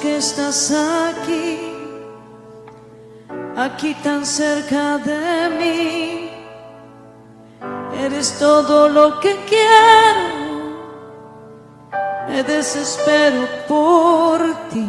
que estás aquí, aquí tan cerca de mí. Eres todo lo que quiero, me desespero por ti.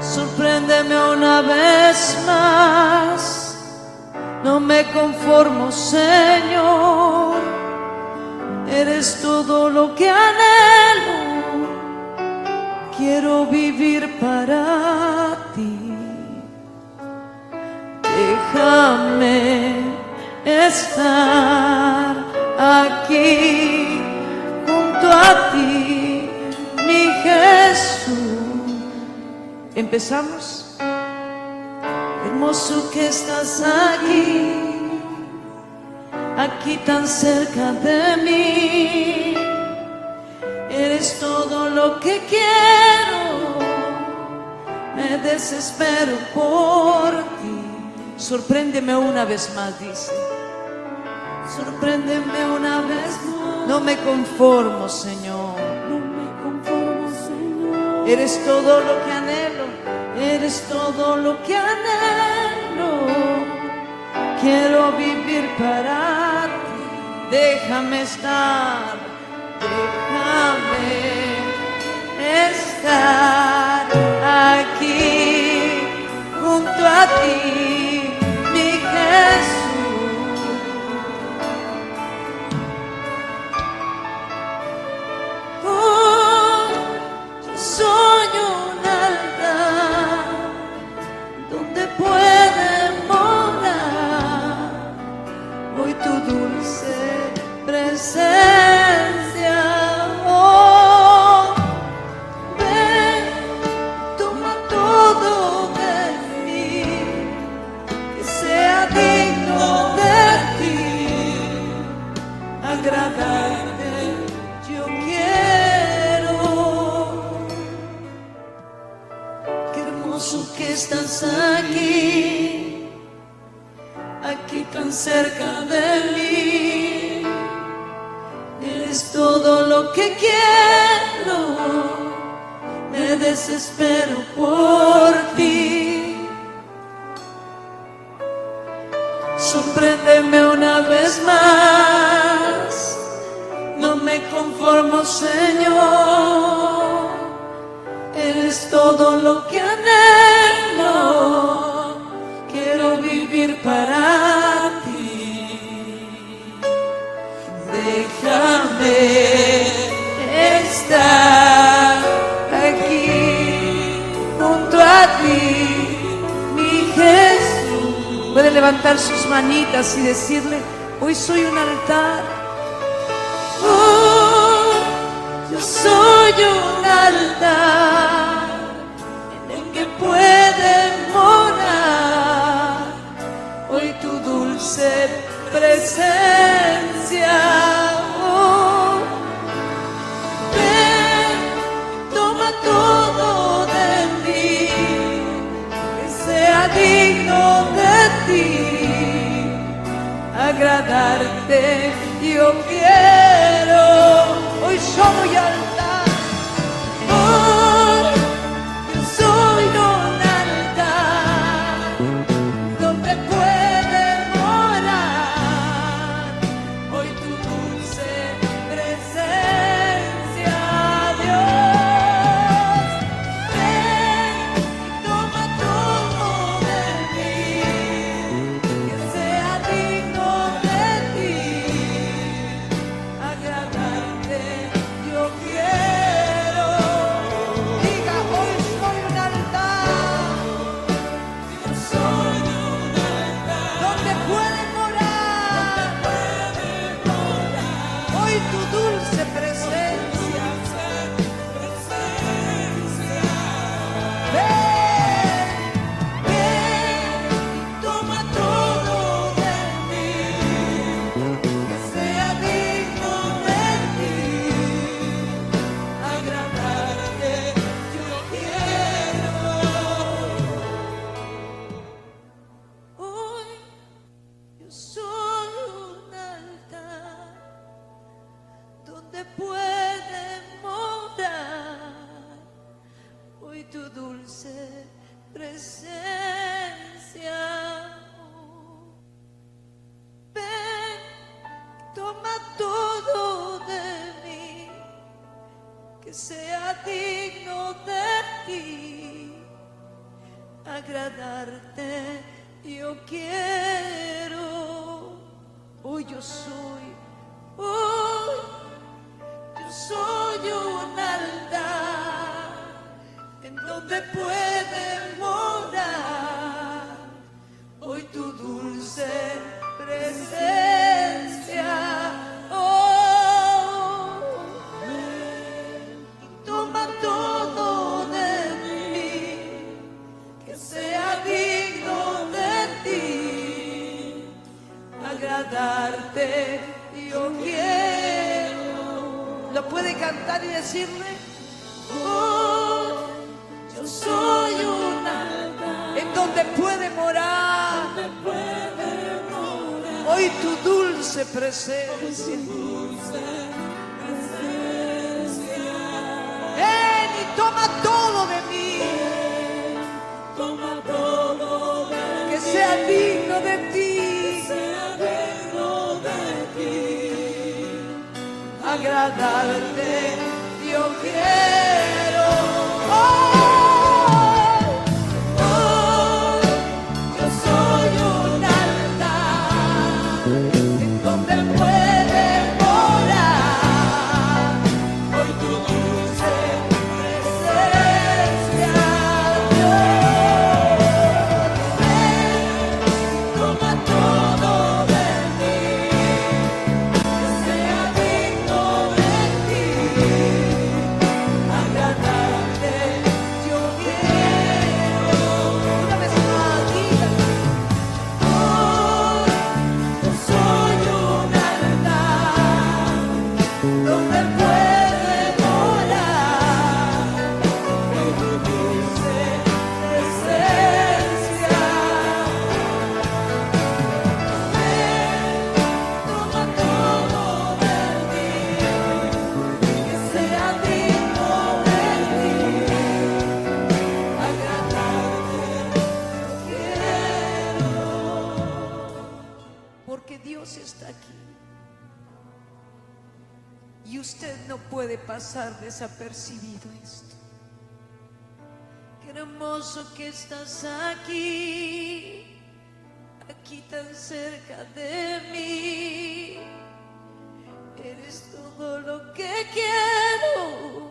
Sorpréndeme una vez más, no me conformo, Señor. Eres todo lo que anhelo, quiero vivir para ti. Déjame estar aquí junto a ti, mi Jesús. Empezamos. Hermoso que estás aquí, aquí tan cerca de mí. Eres todo lo que quiero, me desespero por ti. Sorpréndeme una vez más, dice. Sorpréndeme una vez más. No me conformo, Señor. No me conformo, Señor. Eres todo lo que anhelo, eres todo lo que anhelo. Quiero vivir para ti, déjame estar, déjame estar aquí junto a ti, agradarte yo quiero. Qué hermoso que estás aquí, aquí tan cerca de mí. Eres todo lo que quiero, me desespero por Déjame estar aquí junto a ti, mi Jesús. Puede levantar sus manitas y decirle, hoy soy un altar. Oh, yo soy un altar agradarte yo quiero. Hoy soy altar. Todo de mí, que sea digno de ti, agradarte yo quiero. Hoy yo soy, hoy yo soy un altar en donde puede agradarte yo quiero. ¿Lo puede cantar y decirle? Oh, yo soy un altar en donde puede morar. Hoy tu dulce presencia. Ven y toma agradarte desapercibido esto. Qué hermoso que estás aquí aquí tan cerca de mí. Eres todo lo que quiero.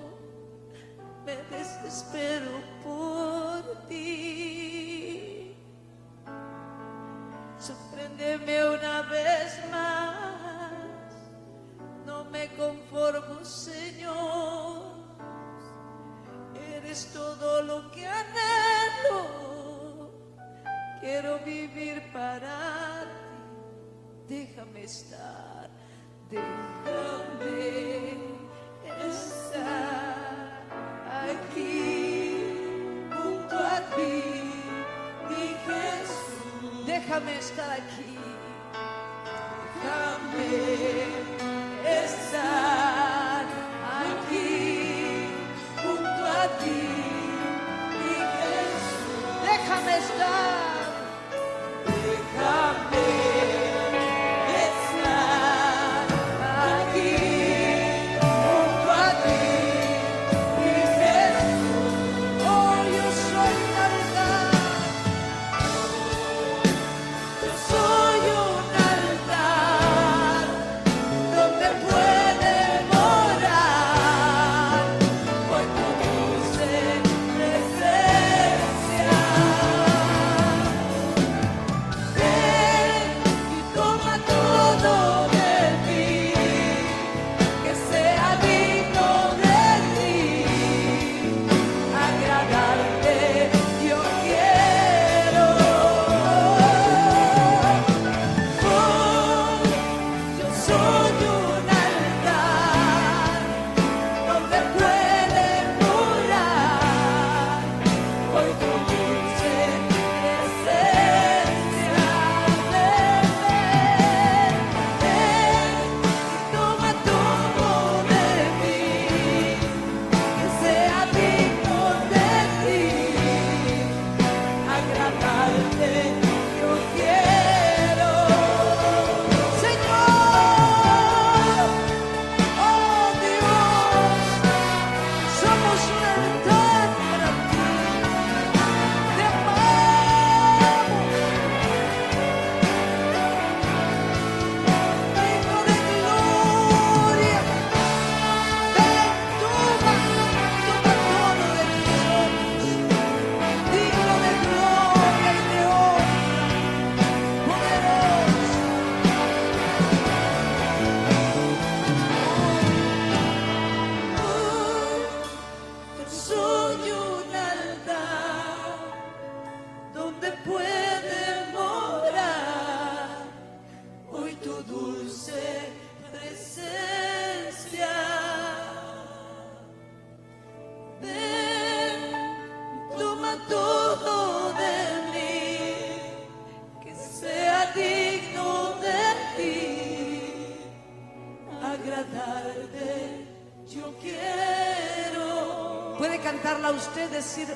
Me desespero por ti. Sorpréndeme una vez más. Conformo, Señor. Eres todo lo que anhelo. Quiero vivir para ti. Déjame estar. Déjame estar aquí junto a ti, mi Jesús. Déjame estar aquí. Puede cantarla usted, decir,